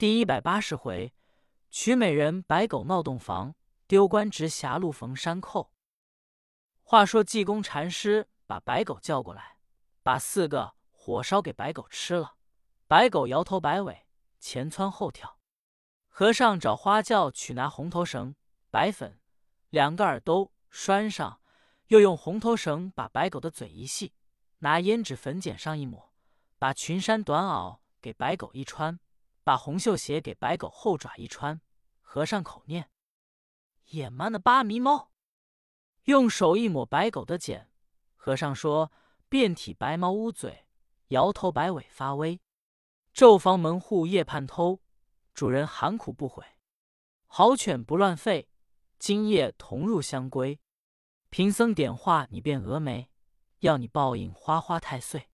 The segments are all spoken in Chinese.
第一百八十回，娶美人白狗闹洞房，丢官职狭路逢山寇。话说济公禅师把白狗叫过来，把四个火烧给白狗吃了。白狗摇头摆尾，前窜后跳。和尚找花轿去拿红头绳、白粉，两个耳兜拴上，又用红头绳把白狗的嘴一系，拿胭脂粉剪上一抹，把裙衫短袄给白狗一穿，把红绣鞋给白狗后爪一穿。和尚口念：“野蛮的八迷猫。”用手一抹白狗的茧。和尚说：“遍体白毛乌嘴，摇头摆尾发威。”昼房门户夜盼偷，主人含苦不悔。好犬不乱吠，今夜同入香闺。贫僧点化你变峨眉，要你报应花花太岁。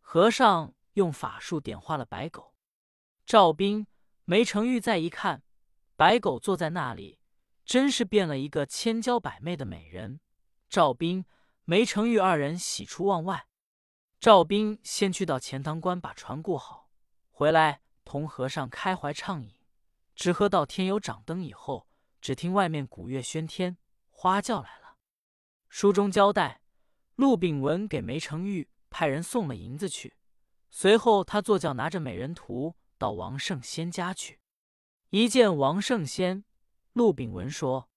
和尚用法术点化了白狗。赵斌、梅成玉再一看，白狗坐在那里，真是变了一个千娇百媚的美人。赵斌、梅成玉二人喜出望外。赵斌先去到钱塘关把船雇好。回来同和尚开怀畅饮，直喝到天有掌灯以后，只听外面鼓乐喧天，花轿来了。书中交代，陆炳文给梅成玉派人送了银子去，随后他坐轿拿着美人图到王圣仙家去。一见王圣仙，陆炳文说：“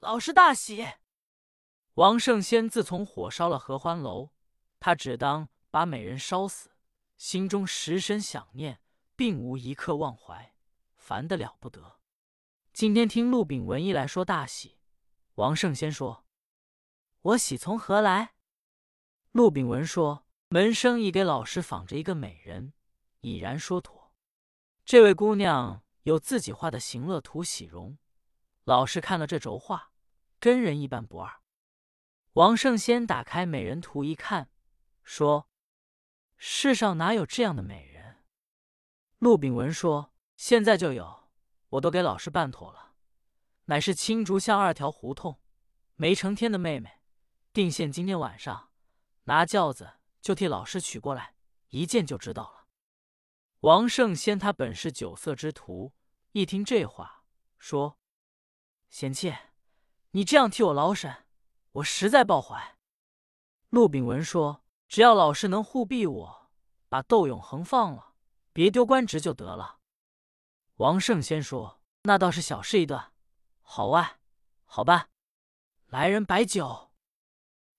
老师大喜。”王圣仙自从火烧了合欢楼，他只当把美人烧死。心中十分想念，并无一刻忘怀，烦得了不得。今天听陆炳文一来说大喜，王圣先说：“我喜从何来？”陆炳文说：“门生已给老师仿着一个美人，已然说妥。这位姑娘有自己画的行乐图喜容，老师看了这轴画，跟人一般不二。”王圣先打开美人图一看，说。世上哪有这样的美人？陆炳文说：“现在就有，我都给老师办妥了，乃是青竹巷二条胡同梅成天的妹妹，定县今天晚上拿轿子就替老师取过来，一见就知道了。”王胜先他本是酒色之徒，一听这话，说：“贤妾，你这样替我劳审，我实在抱怀。”陆炳文说。只要老师能护庇我，把窦永恒放了，别丢官职就得了。王胜先说：“那倒是小事一段，好啊，好办。”来人摆酒，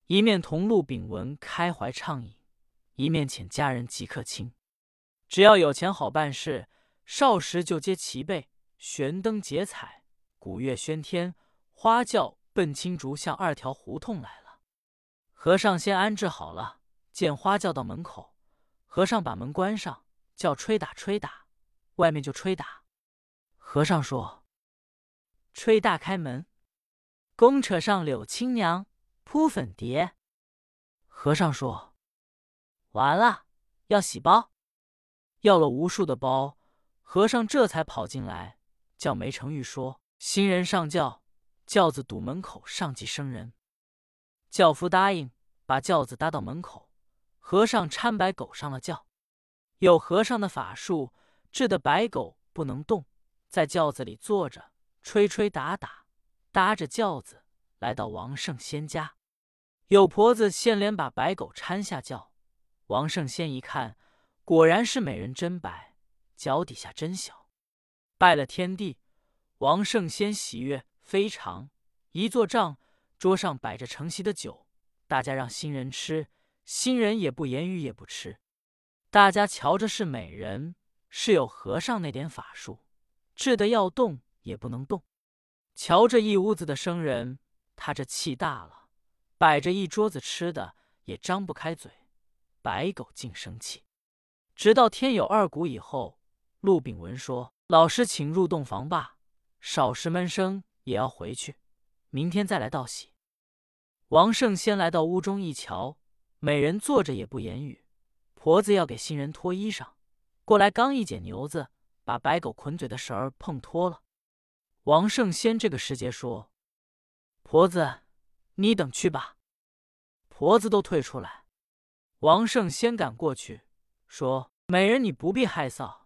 一面同陆炳文开怀畅饮，一面遣家人即刻请。只要有钱好办事，少时就接齐备，悬灯结彩，鼓乐喧天，花轿奔青竹巷二条胡同来了。和尚先安置好了。见花轿到门口，和尚把门关上，叫吹打吹打，外面就吹打。和尚说：“吹大开门，公扯上柳青娘，铺粉蝶。”和尚说：“完了，要洗包。”要了无数的包，和尚这才跑进来，叫梅成玉说：“新人上轿，轿子堵门口，上即生人。”轿夫答应，把轿子搭到门口。和尚搀白狗上了轿，有和尚的法术，治得白狗不能动，在轿子里坐着，吹吹打打，搭着轿子来到王圣仙家。有婆子先连把白狗搀下轿，王圣仙一看，果然是美人真白，脚底下真小，拜了天地。王圣仙喜悦非常，一坐帐，桌上摆着成席的酒，大家让新人吃。新人也不言语，也不吃。大家瞧着是美人，是有和尚那点法术，治得要动也不能动。瞧着一屋子的生人，他这气大了，摆着一桌子吃的也张不开嘴。白狗竟生气，直到天有二鼓以后，陆炳文说：“老师请入洞房吧，少时闷声也要回去，明天再来道喜。”王胜先来到屋中一瞧。美人坐着也不言语，婆子要给新人脱衣裳，过来刚一解牛子，把白狗捆嘴的绳儿碰脱了。王圣先这个时节说：“婆子，你等去吧。”婆子都退出来。王圣先赶过去说：“美人，你不必害臊，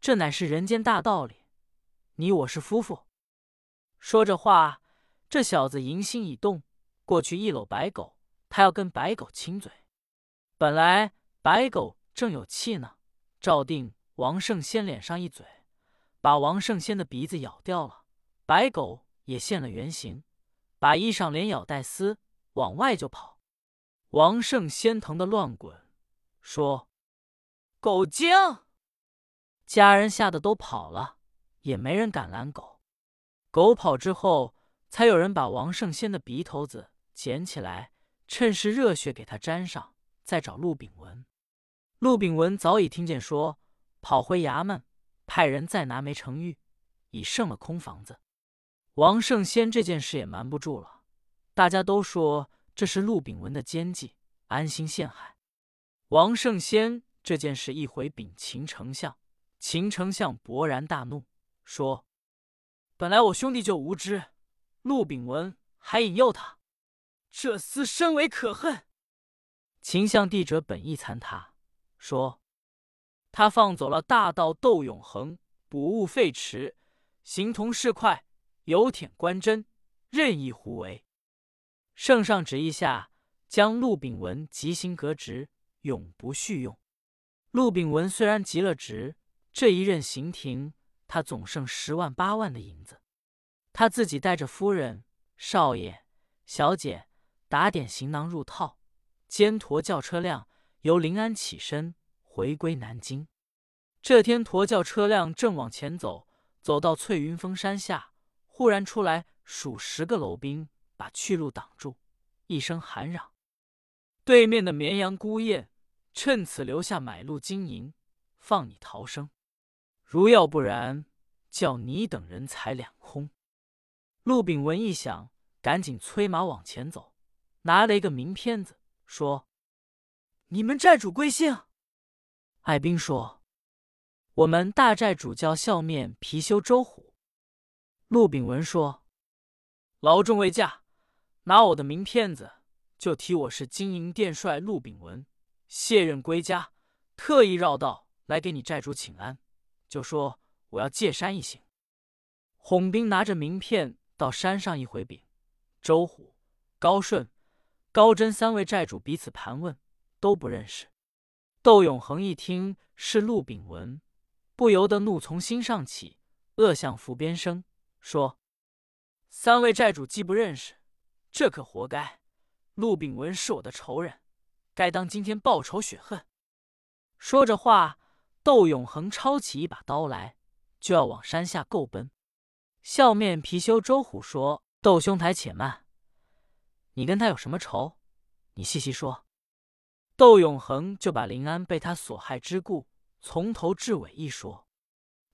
这乃是人间大道理。你我是夫妇。”说着话，这小子淫心已动，过去一搂白狗，他要跟白狗亲嘴。本来白狗正有气呢，照定王圣先脸上一嘴，把王圣先的鼻子咬掉了。白狗也现了原形，把衣裳连咬带撕，往外就跑。王圣先疼得乱滚，说：“狗精！”家人吓得都跑了，也没人敢拦狗。狗跑之后，才有人把王圣先的鼻头子捡起来，趁势热血给他粘上，再找陆炳文。陆炳文早已听见说，跑回衙门，派人再拿梅成玉，已剩了空房子。王圣先这件事也瞒不住了，大家都说这是陆炳文的奸计，安心陷害王圣先。这件事一回禀秦丞相，秦丞相勃然大怒，说：“本来我兄弟就无知，陆炳文还引诱他，这厮深为可恨。”秦相帝者本意参他，说：“他放走了大盗窦永恒，捕物废池，形同市侩。”有舔官真，任意胡为。圣上旨意下，将陆炳文即行革职，永不续用。陆炳文虽然急了职，这一任刑庭，他总剩十万八万的银子。他自己带着夫人、少爷、小姐，打点行囊入套，监驮轿车辆由临安起身回归南京。这天，驮轿车辆正往前走，走到翠云峰山下。忽然出来数十个楼兵，把去路挡住，一声喊嚷：“对面的绵羊孤雁，趁此留下买路金银，放你逃生；如要不然，叫你等人财两空。”陆炳文一想，赶紧催马往前走，拿了一个名片子，说：“你们寨主贵姓？”艾兵说：“我们大寨主叫笑面貔貅周虎。”陆炳文说：“劳众未驾，拿我的名片子，就提我是金营殿帅陆炳文，卸任归家，特意绕道来给你寨主请安，就说我要借山一行。”哄兵拿着名片到山上一回禀，周虎、高顺、高真三位寨主彼此盘问，都不认识。窦永恒一听是陆炳文，不由得怒从心上起，恶向伏边生。说：“三位寨主既不认识，这可活该。陆炳文是我的仇人，该当今天报仇雪恨。”说着话，窦永恒抄起一把刀来，就要往山下够奔。笑面貔貅周虎说：“窦兄台，且慢，你跟他有什么仇？你细细说。”窦永恒就把林安被他所害之故从头至尾一说。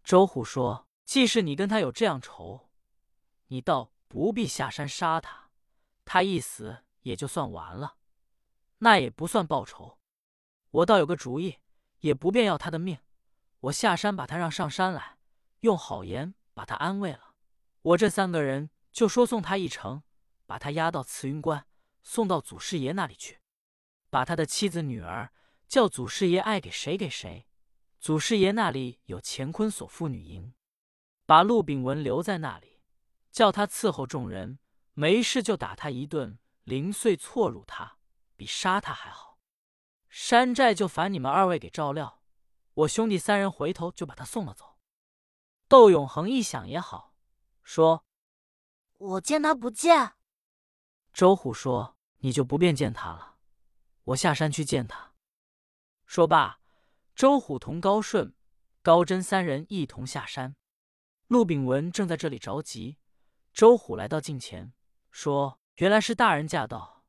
周虎说。既是你跟他有这样仇，你倒不必下山杀他，他一死也就算完了，那也不算报仇。我倒有个主意，也不便要他的命，我下山把他让上山来，用好言把他安慰了。我这三个人就说送他一程，把他押到慈云观，送到祖师爷那里去，把他的妻子女儿叫祖师爷爱给谁给谁。祖师爷那里有乾坤锁妇女营。把陆炳文留在那里，叫他伺候众人，没事就打他一顿，零碎错辱他，比杀他还好。山寨就烦你们二位给照料，我兄弟三人回头就把他送了走。窦永恒一想也好，说：“我见他不见。”周虎说：“你就不便见他了，我下山去见他。”说罢，周虎同高顺、高真三人一同下山。陆炳文正在这里着急，周虎来到近前，说：“原来是大人驾到，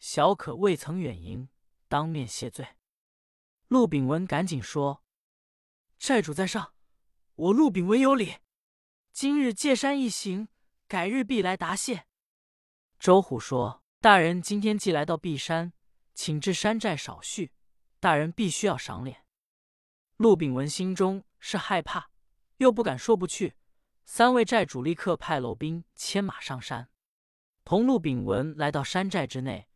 小可未曾远迎，当面谢罪。”陆炳文赶紧说：“寨主在上，我陆炳文有礼，今日借山一行，改日必来答谢。”周虎说：“大人今天既来到碧山，请至山寨少叙，大人必须要赏脸。”陆炳文心中是害怕，又不敢说不去。三位寨主立刻派漏兵牵马上山，同陆炳文来到山寨之内，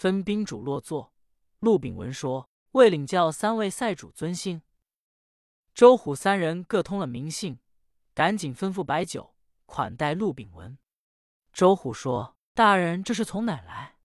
分宾主落座。陆炳文说：“为领教三位赛主尊姓。”周虎三人各通了名姓，赶紧吩咐摆酒款待陆炳文。周虎说：“大人这是从哪来？”